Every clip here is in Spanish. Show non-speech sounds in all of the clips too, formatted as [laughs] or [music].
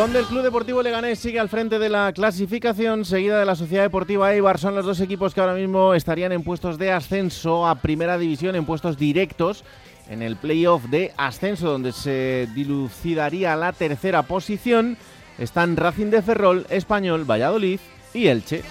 Donde el Club Deportivo Leganés sigue al frente de la clasificación, seguida de la Sociedad Deportiva Eibar. Son los dos equipos que ahora mismo estarían en puestos de ascenso a Primera División, en puestos directos en el playoff de ascenso, donde se dilucidaría la tercera posición. Están Racing de Ferrol, Español, Valladolid y Elche.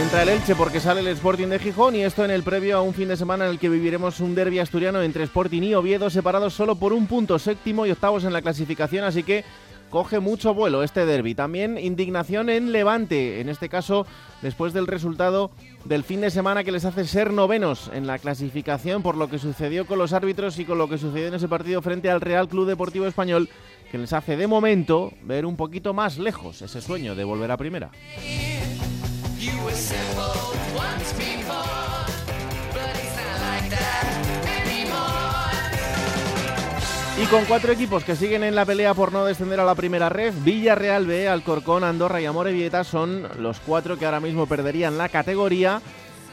Entra el Elche porque sale el Sporting de Gijón y esto en el previo a un fin de semana en el que viviremos un derby asturiano entre Sporting y Oviedo separados solo por un punto, séptimo y octavos en la clasificación, así que coge mucho vuelo este derby. También indignación en Levante, en este caso después del resultado del fin de semana que les hace ser novenos en la clasificación por lo que sucedió con los árbitros y con lo que sucedió en ese partido frente al Real Club Deportivo Español, que les hace de momento ver un poquito más lejos ese sueño de volver a primera. Y con cuatro equipos que siguen en la pelea por no descender a la primera red, Villarreal B, Alcorcón, Andorra y Amorebieta son los cuatro que ahora mismo perderían la categoría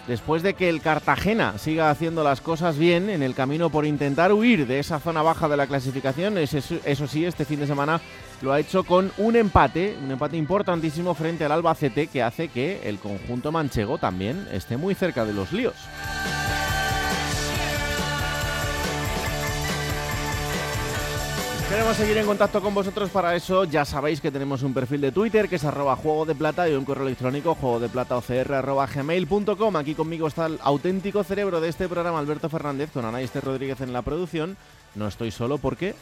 después de que el Cartagena siga haciendo las cosas bien en el camino por intentar huir de esa zona baja de la clasificación. Eso, sí, este fin de semana lo ha hecho con un empate, un empate importantísimo frente al Albacete que hace que el conjunto manchego también esté muy cerca de los líos. Queremos seguir en contacto con vosotros para eso. Ya sabéis que tenemos un perfil de Twitter que es arroba juego de plata y un correo electrónico juego de. Aquí conmigo está el auténtico cerebro de este programa, Alberto Fernández, con Anaíste Rodríguez en la producción. No estoy solo porque...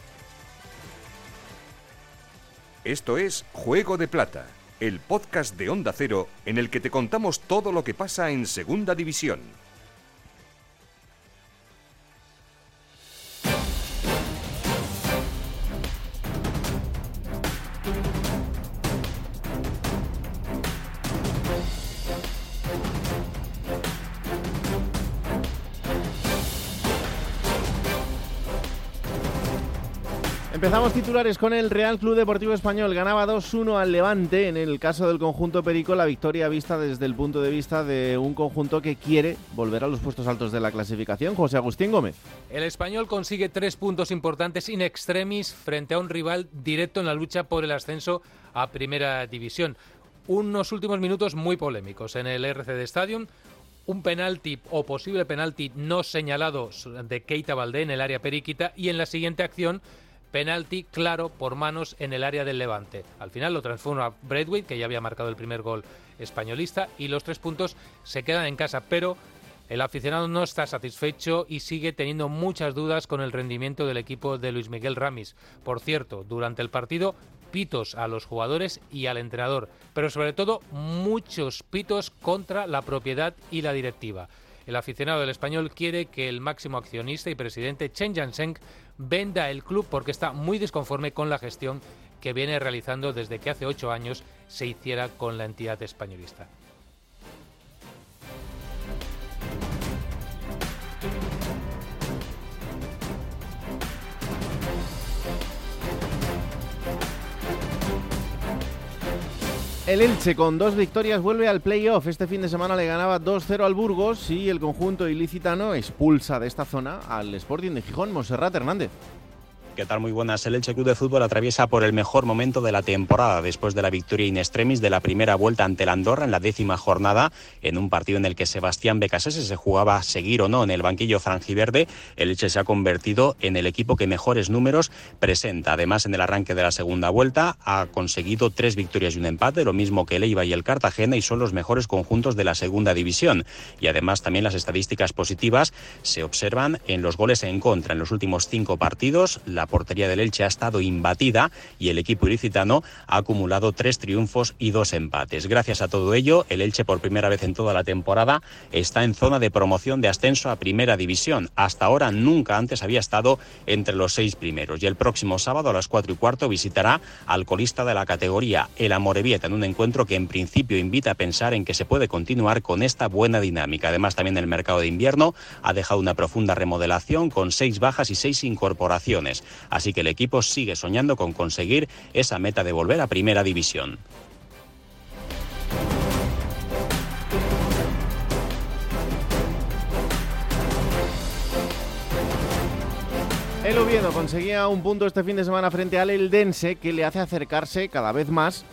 Esto es Juego de Plata, el podcast de Onda Cero en el que te contamos todo lo que pasa en Segunda División. Empezamos titulares con el Real Club Deportivo Español. Ganaba 2-1 al Levante. En el caso del conjunto Perico, la victoria vista desde el punto de vista de un conjunto que quiere volver a los puestos altos de la clasificación. José Agustín Gómez. El español consigue tres puntos importantes in extremis frente a un rival directo en la lucha por el ascenso a Primera División. Unos últimos minutos muy polémicos en el RCD Stadium un penalti o posible penalti no señalado de Keita Valdé en el área periquita y en la siguiente acción penalti claro por manos en el área del Levante. Al final lo transforma Braithwaite, que ya había marcado el primer gol españolista, y los tres puntos se quedan en casa, pero el aficionado no está satisfecho y sigue teniendo muchas dudas con el rendimiento del equipo de Luis Miguel Ramis. Por cierto, durante el partido pitos a los jugadores y al entrenador, pero sobre todo muchos pitos contra la propiedad y la directiva. El aficionado del español quiere que el máximo accionista y presidente Chen Jiansheng venda el club porque está muy desconforme con la gestión que viene realizando desde que hace ocho años se hiciera con la entidad españolista. El Elche con dos victorias vuelve al playoff. Este fin de semana le ganaba 2-0 al Burgos y el conjunto ilicitano expulsa de esta zona al Sporting de Gijón, Monserrat Hernández. ¿Qué tal? Muy buenas. El Elche Club de Fútbol atraviesa por el mejor momento de la temporada después de la victoria in extremis de la primera vuelta ante el Andorra en la décima jornada, en un partido en el que Sebastián Becasese se jugaba a seguir o no en el banquillo franjiverde. El Elche se ha convertido en el equipo que mejores números presenta. Además, en el arranque de la segunda vuelta ha conseguido tres victorias y un empate, lo mismo que el Eibar y el Cartagena, y son los mejores conjuntos de la segunda división. Y además, también las estadísticas positivas se observan en los goles en contra. En los últimos cinco partidos, la La portería del Elche ha estado imbatida y el equipo ilicitano ha acumulado tres triunfos y dos empates. Gracias a todo ello, el Elche por primera vez en toda la temporada está en zona de promoción de ascenso a Primera División. Hasta ahora nunca antes había estado entre los seis primeros y el próximo sábado a las cuatro y cuarto visitará al colista de la categoría, el Amorebieta, en un encuentro que en principio invita a pensar en que se puede continuar con esta buena dinámica. Además, también el mercado de invierno ha dejado una profunda remodelación con seis bajas y seis incorporaciones. Así que el equipo sigue soñando con conseguir esa meta de volver a Primera División. El Oviedo conseguía un punto este fin de semana frente al Eldense que le hace acercarse cada vez más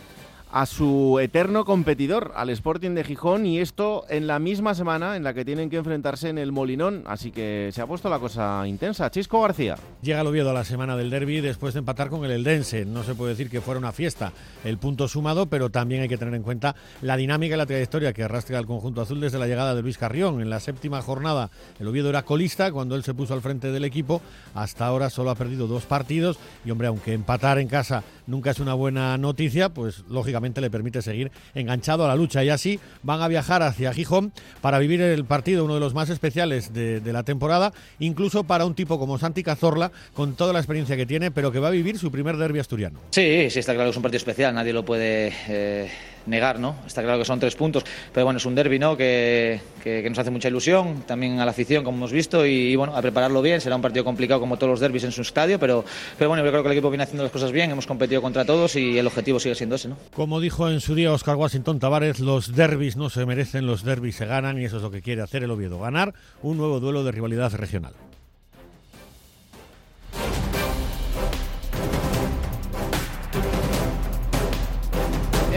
a su eterno competidor, al Sporting de Gijón, y esto en la misma semana en la que tienen que enfrentarse en el Molinón, así que se ha puesto la cosa intensa. Chisco García. Llega el Oviedo a la semana del derby después de empatar con el Eldense. No se puede decir que fuera una fiesta el punto sumado, pero también hay que tener en cuenta la dinámica y la trayectoria que arrastra el conjunto azul desde la llegada de Luis Carrión. En la séptima jornada el Oviedo era colista cuando él se puso al frente del equipo. Hasta ahora solo ha perdido dos partidos y hombre, aunque empatar en casa nunca es una buena noticia, pues lógicamente le permite seguir enganchado a la lucha. Y así van a viajar hacia Gijón para vivir el partido, uno de los más especiales de, la temporada, incluso para un tipo como Santi Cazorla, con toda la experiencia que tiene, pero que va a vivir su primer derbi asturiano. Sí, sí, está claro que es un partido especial, nadie lo puede... Eh, negar, ¿no? Está claro que son tres puntos, pero bueno, es un derby, ¿no? Que, que, nos hace mucha ilusión, también a la afición, como hemos visto, y, bueno, a prepararlo bien. Será un partido complicado como todos los derbis en su estadio, pero, pero bueno, yo creo que el equipo viene haciendo las cosas bien, hemos competido contra todos y el objetivo sigue siendo ese, ¿no? Como dijo en su día Oscar Washington Tavares, los derbis no se merecen, los derbis se ganan y eso es lo que quiere hacer el Oviedo, ganar un nuevo duelo de rivalidad regional.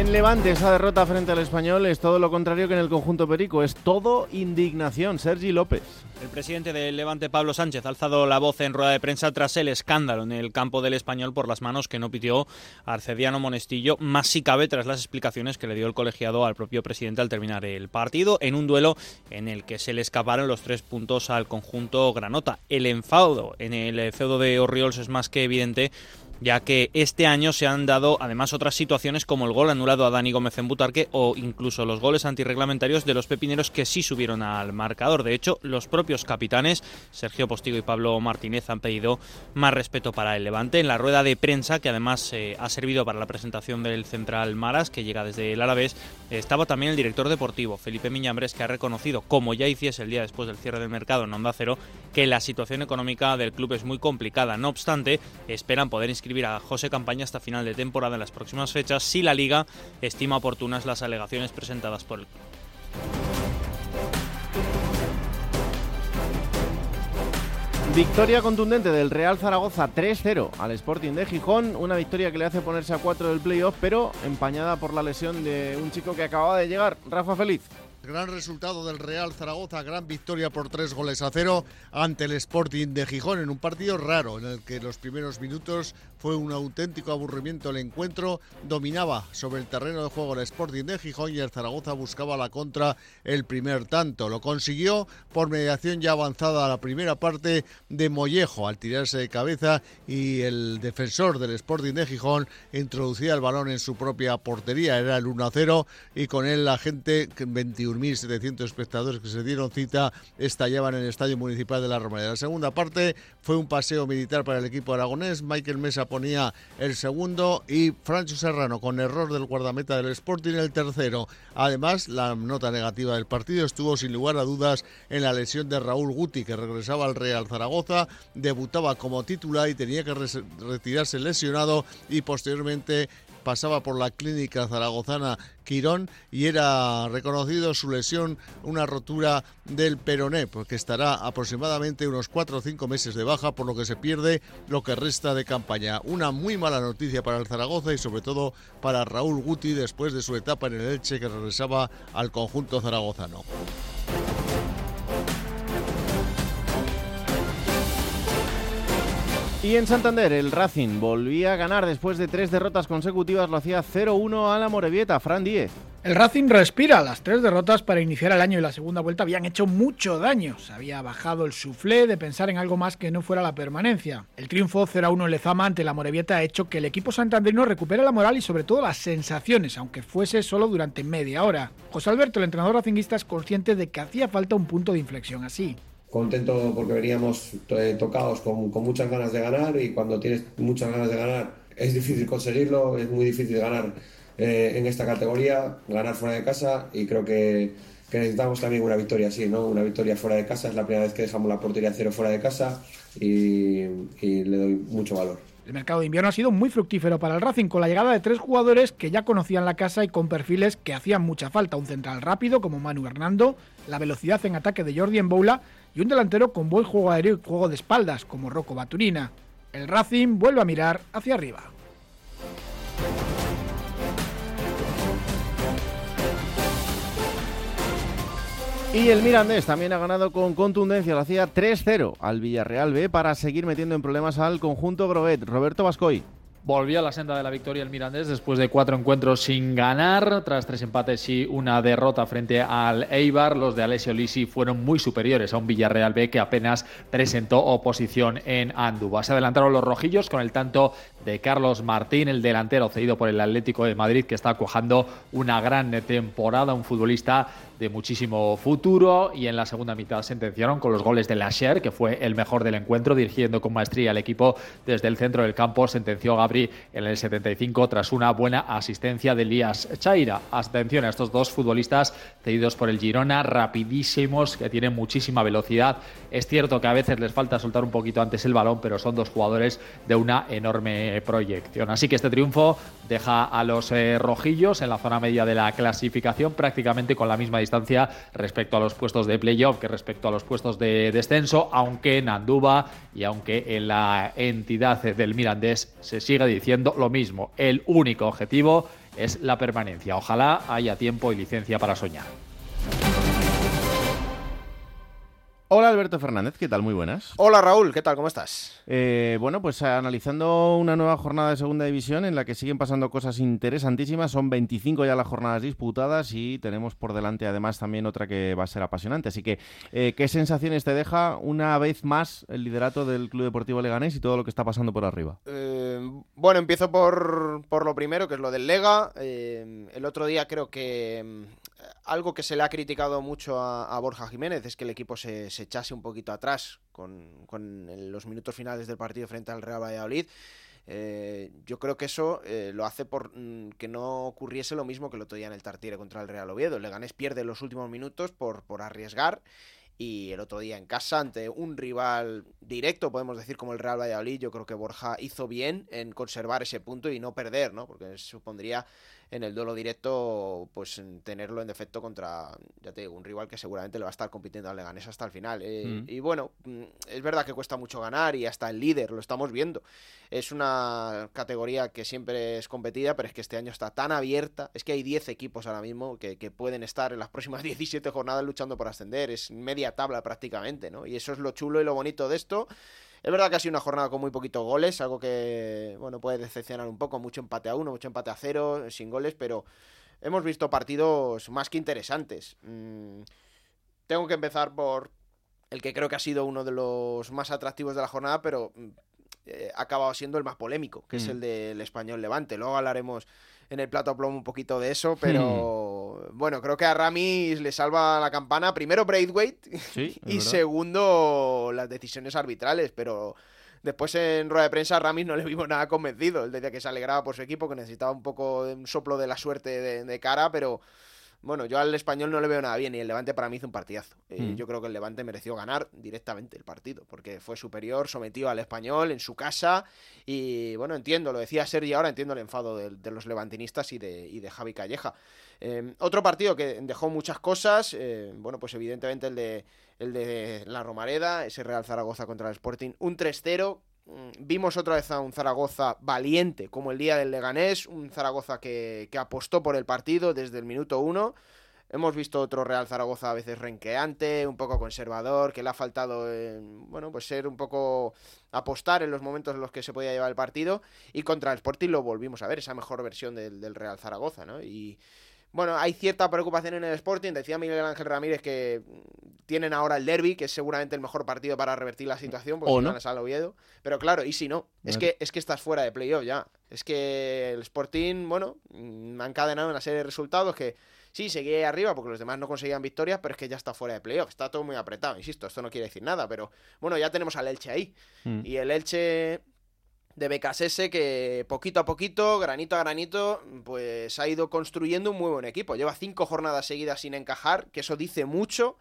En Levante, esa derrota frente al español es todo lo contrario que en el conjunto perico, es todo indignación. Sergi López. El presidente del Levante, Pablo Sánchez, ha alzado la voz en rueda de prensa tras el escándalo en el campo del español por las manos que no pidió Arcediano Monestillo, más si cabe tras las explicaciones que le dio el colegiado al propio presidente al terminar el partido, en un duelo en el que se le escaparon los tres puntos al conjunto Granota. El enfado en el feudo de Orriols es más que evidente ya que este año se han dado además otras situaciones como el gol anulado a Dani Gómez en Butarque o incluso los goles antirreglamentarios de los pepineros que sí subieron al marcador. De hecho, los propios capitanes, Sergio Postigo y Pablo Martínez, han pedido más respeto para el Levante. En la rueda de prensa, que además eh, ha servido para la presentación del central Maras, que llega desde el Alavés, estaba también el director deportivo, Felipe Miñambres, que ha reconocido, como ya hiciese el día después del cierre del mercado en Onda Cero, que la situación económica del club es muy complicada. No obstante, esperan poder inscribir inscribir a José Campaña hasta final de temporada en las próximas fechas si la liga estima oportunas las alegaciones presentadas por el. Victoria contundente del Real Zaragoza 3-0 al Sporting de Gijón, una victoria que le hace ponerse a 4 del playoff, pero empañada por la lesión de un chico que acababa de llegar, Rafa Feliz. Gran resultado del Real Zaragoza, gran victoria por tres goles a cero ante el Sporting de Gijón en un partido raro en el que los primeros minutos fue un auténtico aburrimiento el encuentro. Dominaba sobre el terreno de juego el Sporting de Gijón y el Zaragoza buscaba la contra el primer tanto. Lo consiguió por mediación ya avanzada a la primera parte de Mollejo al tirarse de cabeza y el defensor del Sporting de Gijón introducía el balón en su propia portería. Era el 1 0 y con él la gente 21 1.700 espectadores que se dieron cita estallaban en el Estadio Municipal de la Romareda. La segunda parte fue un paseo militar para el equipo aragonés. Michael Mesa ponía el segundo y Francho Serrano con error del guardameta del Sporting el tercero. Además, la nota negativa del partido estuvo sin lugar a dudas en la lesión de Raúl Guti, que regresaba al Real Zaragoza, debutaba como titular y tenía que retirarse lesionado y posteriormente pasaba por la clínica zaragozana Quirón y era reconocido su lesión, una rotura del peroné, porque estará aproximadamente unos 4 o 5 meses de baja, por lo que se pierde lo que resta de campaña. Una muy mala noticia para el Zaragoza y sobre todo para Raúl Guti después de su etapa en el Elche que regresaba al conjunto zaragozano. Y en Santander, el Racing volvía a ganar después de tres derrotas consecutivas, lo hacía 0-1 a la Morevieta, Fran Díez. El Racing respira. Las tres derrotas para iniciar el año y la segunda vuelta habían hecho mucho daño. Se había bajado el suflé de pensar en algo más que no fuera la permanencia. El triunfo 0-1 en Lezama ante la Morevieta ha hecho que el equipo santanderino recupere la moral y sobre todo las sensaciones, aunque fuese solo durante media hora. José Alberto, el entrenador racinguista, es consciente de que hacía falta un punto de inflexión así. Contento porque veníamos eh, tocados con, muchas ganas de ganar y cuando tienes muchas ganas de ganar es difícil conseguirlo, es muy difícil ganar eh, en esta categoría, ganar fuera de casa y creo que, necesitamos también una victoria así, ¿no? Una victoria fuera de casa, es la primera vez que dejamos la portería cero fuera de casa y le doy mucho valor. El mercado de invierno ha sido muy fructífero para el Racing, con la llegada de tres jugadores que ya conocían la casa y con perfiles que hacían mucha falta. Un central rápido como Manu Hernando, la velocidad en ataque de Jordi Boula y un delantero con buen juego aéreo y juego de espaldas como Rocco Baturina. El Racing vuelve a mirar hacia arriba. Y el Mirandés también ha ganado con contundencia, lo hacía 3-0 al Villarreal B para seguir metiendo en problemas al conjunto Grovet. Roberto Vascoy. Volvió a la senda de la victoria el Mirandés después de cuatro encuentros sin ganar, tras tres empates y una derrota frente al Eibar. Los de Alessio Lisi fueron muy superiores a un Villarreal B que apenas presentó oposición en Andúba. Se adelantaron los rojillos con el tanto de Carlos Martín, el delantero cedido por el Atlético de Madrid, que está cuajando una gran temporada, un futbolista de muchísimo futuro y en la segunda mitad sentenciaron con los goles de Lasher, que fue el mejor del encuentro, dirigiendo con maestría al equipo desde el centro del campo, sentenció Gabri en el 75 tras una buena asistencia de Elías Chaira. Atención a estos dos futbolistas cedidos por el Girona, rapidísimos, que tienen muchísima velocidad. Es cierto que a veces les falta soltar un poquito antes el balón, pero son dos jugadores de una enorme proyección. Así que este triunfo deja a los eh, rojillos en la zona media de la clasificación prácticamente con la misma distancia respecto a los puestos de playoff que respecto a los puestos de descenso, aunque en Andúba y aunque en la entidad del Mirandés se sigue diciendo lo mismo. El único objetivo es la permanencia. Ojalá haya tiempo y licencia para soñar. Hola Alberto Fernández, ¿qué tal? Muy buenas. Hola Raúl, ¿qué tal? ¿Cómo estás? Eh, bueno, pues analizando una nueva jornada de segunda división en la que siguen pasando cosas interesantísimas. Son 25 ya las jornadas disputadas y tenemos por delante además también otra que va a ser apasionante. Así que, eh, ¿qué sensaciones te deja una vez más el liderato del Club Deportivo Leganés y todo lo que está pasando por arriba? Eh, bueno, empiezo por, por, lo primero, que es lo del Lega. el otro día creo que algo que se le ha criticado mucho a, Borja Jiménez es que el equipo se, echase un poquito atrás con, los minutos finales del partido frente al Real Valladolid. Eh, yo creo que eso eh, lo hace por mm, que no ocurriese lo mismo que el otro día en el Tartiere contra el Real Oviedo. Leganés pierde los últimos minutos por, por arriesgar y el otro día en casa ante un rival directo, podemos decir como el Real Valladolid, yo creo que Borja hizo bien en conservar ese punto y no perder, ¿no? Porque supondría en el duelo directo, pues tenerlo en defecto contra, ya te digo, un rival que seguramente le va a estar compitiendo al Leganés hasta el final. Eh, mm. Y bueno, mm, es verdad que cuesta mucho ganar y hasta el líder, lo estamos viendo. Es una categoría que siempre es competida, pero es que este año está tan abierta. Es que hay 10 equipos ahora mismo que, que pueden estar en las próximas [laughs] 17 jornadas luchando por ascender. Es media tabla prácticamente, ¿no? Y eso es lo chulo y lo bonito de esto. Es verdad que ha sido una jornada con muy poquitos goles, algo que, bueno, puede decepcionar un poco, mucho empate a uno, mucho empate a cero, sin goles, pero hemos visto partidos más que interesantes. Mm, tengo que empezar por el que creo que ha sido uno de los más atractivos de la jornada, pero mm, eh, ha acabado siendo el más polémico, que es mm. el del español Levante. Luego hablaremos en el plato plomo un poquito de eso, pero hmm. bueno, creo que a Ramis le salva la campana. Primero Braithwaite [laughs] y segundo las decisiones arbitrales, pero después en rueda de prensa Ramis no le vimos nada convencido. Él decía que se alegraba por su equipo, que necesitaba un poco de un soplo de la suerte de cara, pero bueno, yo al español no le veo nada bien y el Levante para mí hizo un partidazo. Eh, mm. Yo creo que el Levante mereció ganar directamente el partido porque fue superior, sometido al español en su casa y bueno, entiendo, lo decía Sergi ahora, entiendo el enfado de, los levantinistas y de, y de Javi Calleja. Eh, otro partido que dejó muchas cosas, eh, bueno, pues evidentemente el de, el de la Romareda, ese Real Zaragoza contra el Sporting, un 3-0 Mm, vimos otra vez a un Zaragoza valiente, como el día del Leganés, un Zaragoza que, apostó por el partido desde el minuto uno. Hemos visto otro Real Zaragoza a veces renqueante, un poco conservador, que le ha faltado, bueno, pues ser un poco apostar en los momentos en los que se podía llevar el partido. Y contra el Sporting lo volvimos a ver, esa mejor versión del, del Real Zaragoza, ¿no? Y bueno, hay cierta preocupación en el Sporting. Decía Miguel Ángel Ramírez que tienen ahora el derby, que es seguramente el mejor partido para revertir la situación, porque no. ganas al Oviedo. Pero claro, ¿y si no? Es que, es que estás fuera de playoff ya. Es que el Sporting, bueno, mm, ha encadenado una serie de resultados que sí, seguía arriba porque los demás no conseguían victorias, pero es que ya está fuera de playoff. Está todo muy apretado, insisto, esto no quiere decir nada, pero bueno, ya tenemos al Elche ahí. Mm. Y el Elche de Becasese que poquito a poquito, granito a granito, pues ha ido construyendo un muy buen equipo. Lleva cinco jornadas seguidas sin encajar, que eso dice mucho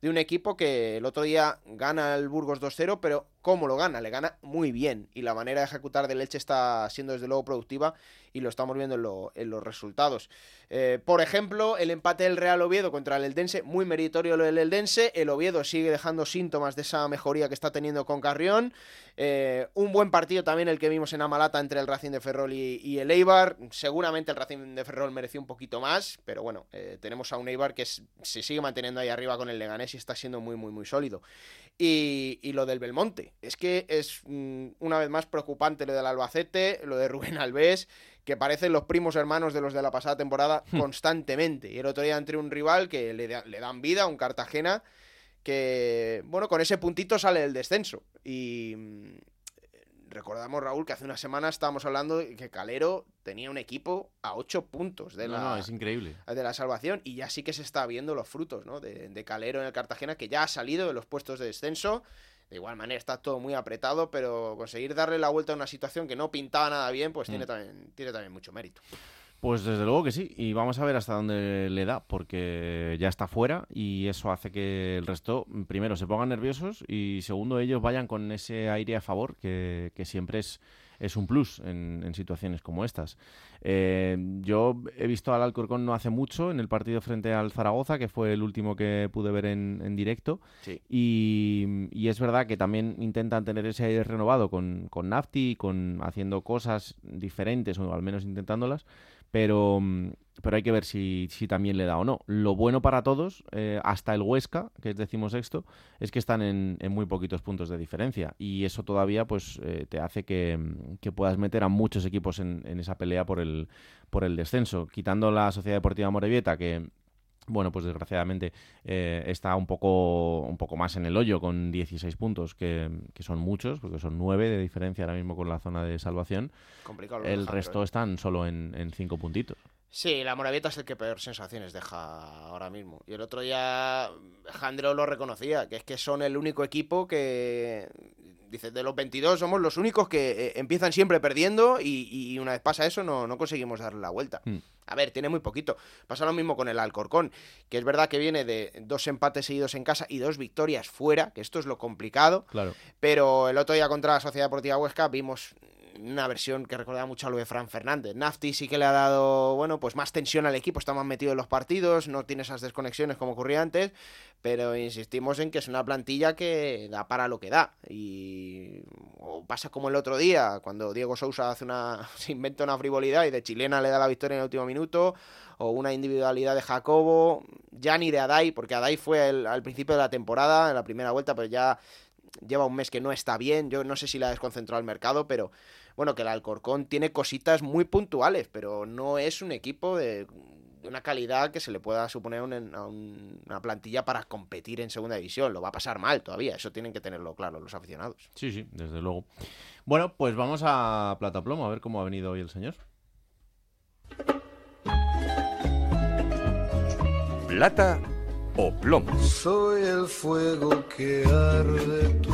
de un equipo que el otro día gana el Burgos 2-0, pero ¿cómo lo gana? Le gana muy bien y la manera de ejecutar del Elche está siendo desde luego productiva y lo estamos viendo en, lo- en los resultados. Eh, por ejemplo, el empate del Real Oviedo contra el Eldense, muy meritorio lo del Eldense. El Oviedo sigue dejando síntomas de esa mejoría que está teniendo con Carrión. Eh, un buen partido también el que vimos en Amalata entre el Racing de Ferrol y, el Eibar. Seguramente el Racing de Ferrol mereció un poquito más, pero bueno, eh, tenemos a un Eibar que se sigue manteniendo ahí arriba con el Leganés y está siendo muy, muy, muy sólido. Y lo del Belmonte, es que es mm, una vez más preocupante lo del Albacete, lo de Rubén [laughs] Alves, que parecen los primos hermanos de los de la pasada temporada constantemente. Y el otro día entre un rival que le, da- le dan vida, un Cartagena, que, bueno, con ese puntito sale del descenso. Y mm, recordamos, Raúl, que hace una semana estábamos hablando de que Calero tenía un equipo a 8 puntos de No, la, no, es increíble. de la salvación y ya sí que se está viendo los frutos ¿no? de, de Calero en el Cartagena que ya ha salido de los puestos de descenso. De igual manera está todo muy apretado, pero conseguir darle la vuelta a una situación que no pintaba nada bien, pues tiene, Mm. también, tiene también mucho mérito. Pues desde luego que sí, y vamos a ver hasta dónde le da, porque ya está fuera y eso hace que el resto, primero, se pongan nerviosos y segundo, ellos vayan con ese aire a favor, que, que siempre es, es un plus en, en situaciones como estas. Eh, yo he visto al Alcorcón no hace mucho en el partido frente al Zaragoza, que fue el último que pude ver en, en directo, Sí. y, y es verdad que también intentan tener ese aire renovado con, con Nafti, con haciendo cosas diferentes, o al menos intentándolas, pero, mm, pero hay que ver si, si también le da o no. Lo bueno para todos, eh, hasta el Huesca, que es decimosexto, es que están en, en muy poquitos puntos de diferencia. Y eso todavía pues eh, te hace que, mm, que puedas meter a muchos equipos en, en esa pelea por el, por el descenso. Quitando la Sociedad Deportiva Morevieta, que bueno, pues desgraciadamente eh, está un poco, un poco más en el hoyo con 16 puntos, que, que son muchos, porque son 9 de diferencia ahora mismo con la zona de salvación. Complicado El resto ¿eh? están solo en, en 5 puntitos. Sí, la Moravieta es el que peor sensaciones deja ahora mismo. Y el otro día Jandro lo reconocía, que es que son el único equipo que, dice, de los 22 somos los únicos que eh, empiezan siempre perdiendo y, y una vez pasa eso no, no conseguimos darle la vuelta. Mm. A ver, tiene muy poquito. Pasa lo mismo con el Alcorcón, que es verdad que viene de dos empates seguidos en casa y dos victorias fuera, que esto es lo complicado. Claro. Pero el otro día contra la Sociedad Deportiva Huesca vimos una versión que recordaba mucho a lo de Fran Fernández. Nafti sí que le ha dado, bueno, pues más tensión al equipo, está más metido en los partidos, no tiene esas desconexiones como ocurría antes, pero insistimos en que es una plantilla que da para lo que da. Y o pasa como el otro día, cuando Diego Sousa hace una, [laughs] se inventa una frivolidad y de chilena le da la victoria en el último minuto, o una individualidad de Jacobo, ya ni de Adai, porque Adai fue el- al principio de la temporada, en la primera vuelta, pero ya lleva un mes que no está bien. Yo no sé si la ha desconcentrado al mercado, pero bueno, que el Alcorcón tiene cositas muy puntuales, pero no es un equipo de, de una calidad que se le pueda suponer un- a un- una plantilla para competir en segunda división. Lo va a pasar mal todavía, eso tienen que tenerlo claro los aficionados. Sí, sí, desde luego. Bueno, pues vamos a Plata Plomo, a ver cómo ha venido hoy el señor. Plata o plomo. Soy el fuego que arde tu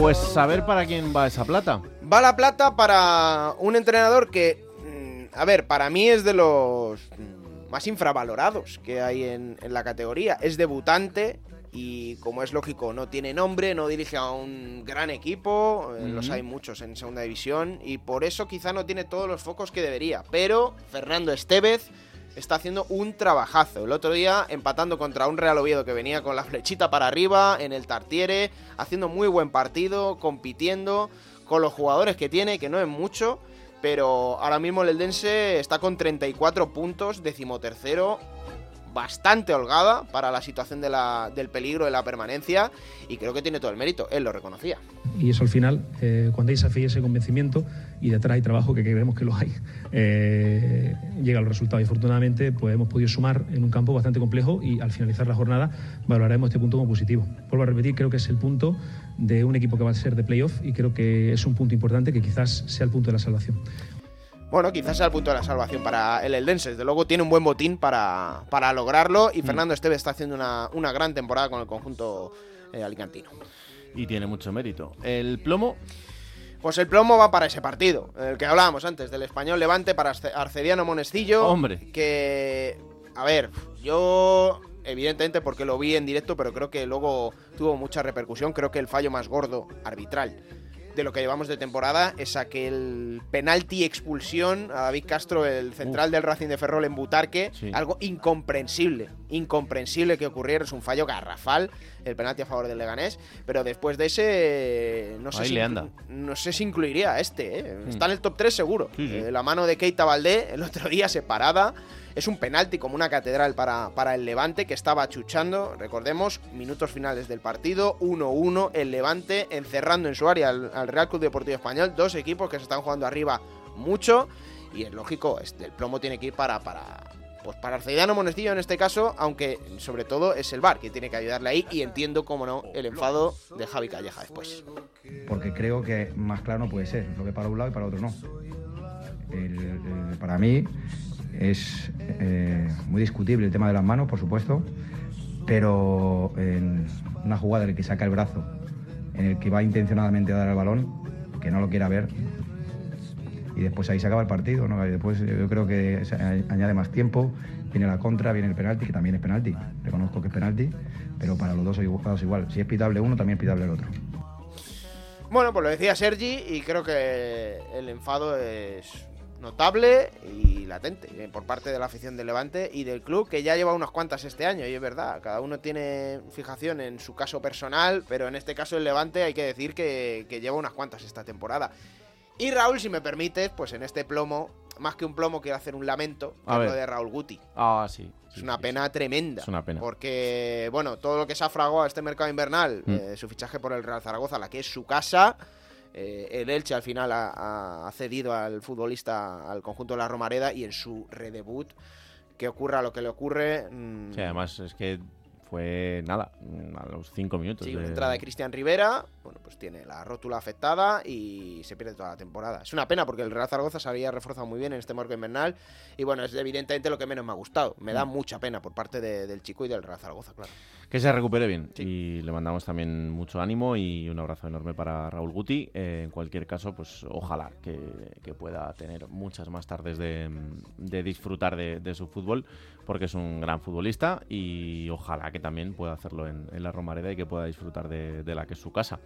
Pues saber para quién va esa plata. Va la plata para un entrenador que, mm, a ver, para mí es de los mm, más infravalorados que hay en, en la categoría. Es debutante y, como es lógico, no tiene nombre, no dirige a un gran equipo, eh, los hay muchos en segunda división y por eso quizá no tiene todos los focos que debería. Pero Fernando Estevez está haciendo un trabajazo. El otro día empatando contra un Real Oviedo que venía con la flechita para arriba en el Tartiere, haciendo muy buen partido, compitiendo con los jugadores que tiene, que no es mucho, pero ahora mismo el Eldense está con 34 puntos, decimotercero. Bastante holgada para la situación de la, del peligro de la permanencia y creo que tiene todo el mérito, él lo reconocía. Y eso al final, eh, cuando hay esa fe y ese convencimiento y detrás hay trabajo que creemos que lo hay, eh, llega al resultado. Y afortunadamente pues, hemos podido sumar en un campo bastante complejo y al finalizar la jornada valoraremos este punto como positivo. Vuelvo a repetir, creo que es el punto de un equipo que va a ser de playoff y creo que es un punto importante que quizás sea el punto de la salvación. Bueno, quizás sea el punto de la salvación para el Eldense. Desde luego tiene un buen botín para, para lograrlo y Fernando Esteve está haciendo una, una gran temporada con el conjunto eh, alicantino. Y tiene mucho mérito. El plomo. Pues el plomo va para ese partido, el que hablábamos antes, del español Levante para Arce- Arcediano Monestillo. Hombre. Que, a ver, yo, evidentemente, porque lo vi en directo, pero creo que luego tuvo mucha repercusión. Creo que el fallo más gordo, arbitral, de lo que llevamos de temporada es aquel penalti expulsión a David Castro, el central del Racing de Ferrol en Butarque. Sí. Algo incomprensible, incomprensible que ocurriera. Es un fallo garrafal, el penalti a favor del Leganés. Pero después de ese, no sé, Ahí si, le anda. no sé si incluiría a este. ¿eh? Mm. Está en el top 3 seguro. Sí, sí. Eh, la mano de Keita Valdé el otro día separada. Es un penalti como una catedral para, para el Levante que estaba chuchando. Recordemos, minutos finales del partido, 1-1. El Levante encerrando en su área al, al Real Club Deportivo Español. Dos equipos que se están jugando arriba mucho. Y es lógico, este, el plomo tiene que ir para, para, pues para Monestillo en este caso, aunque sobre todo es el VAR que tiene que ayudarle ahí. Y entiendo, como no, el enfado de Javi Calleja después. porque creo que más claro no puede ser, lo que para un lado y para otro no. Para mí es eh, muy discutible el tema de las manos, por supuesto, pero en una jugada en la que saca el brazo, en el que va intencionadamente a dar el balón, que no lo quiera ver, y después ahí se acaba el partido, ¿no? Y después yo creo que añade más tiempo, viene la contra, viene el penalti, que también es penalti, reconozco que es penalti, pero para los dos lados igual, si es pitable uno, también es pitable el otro. Bueno, pues lo decía Sergi y creo que el enfado es notable y latente eh, por parte de la afición del Levante y del club que ya lleva unas cuantas este año y es verdad, cada uno tiene fijación en su caso personal, pero en este caso el Levante hay que decir que, que lleva unas cuantas esta temporada. Y Raúl, si me permites, pues en este plomo, más que un plomo quiero hacer un lamento, que A es ver. lo de Raúl Guti. Ah, sí. Es una pena tremenda. Es una pena. Porque, bueno, todo lo que se ha fraguado a este mercado invernal, Mm. eh, su fichaje por el Real Zaragoza, la que es su casa, eh, el Elche al final ha, ha cedido al futbolista, al conjunto de la Romareda, y en su redebut, que ocurra lo que le ocurre. mm, Sí, además es que fue nada, a los cinco minutos. Sí, de- una entrada de Cristian Rivera, bueno, pues tiene la rótula afectada y se pierde toda la temporada. Es una pena porque el Real Zaragoza se había reforzado muy bien en este mercado invernal y bueno, es evidentemente lo que menos me ha gustado. Me da Mm. mucha pena por parte de- del chico y del Real Zaragoza, claro. Que se recupere bien. Y le mandamos también mucho ánimo y un abrazo enorme para Raúl Guti. Eh, en cualquier caso, pues ojalá que, que pueda tener muchas más tardes de, de disfrutar de, de su fútbol, porque es un gran futbolista y ojalá que también pueda hacerlo en, en la Romareda y que pueda disfrutar de la que es su casa.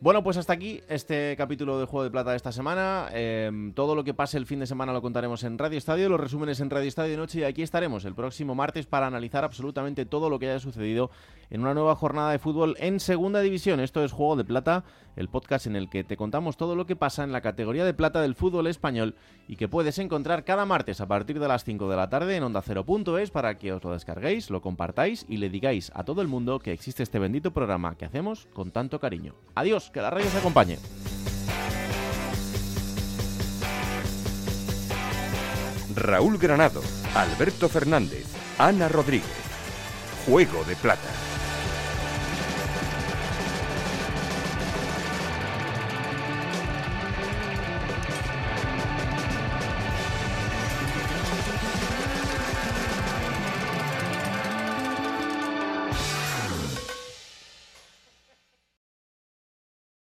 Bueno, pues hasta aquí este capítulo de Juego de Plata de esta semana. Eh, todo lo que pase el fin de semana lo contaremos en Radio Estadio, los resúmenes en Radio Estadio de Noche y aquí estaremos el próximo martes para analizar absolutamente todo lo que haya sucedido en una nueva jornada de fútbol en Segunda División. Esto es Juego de Plata, el podcast en el que te contamos todo lo que pasa en la categoría de plata del fútbol español y que puedes encontrar cada martes a partir de las 5 de la tarde en ondacero.es para que os lo descarguéis, lo compartáis y le digáis a todo el mundo que existe este bendito programa que hacemos con tanto cariño. Adiós, que la radio os acompañe. Raúl Granado, Alberto Fernández, Ana Rodríguez. Juego de Plata.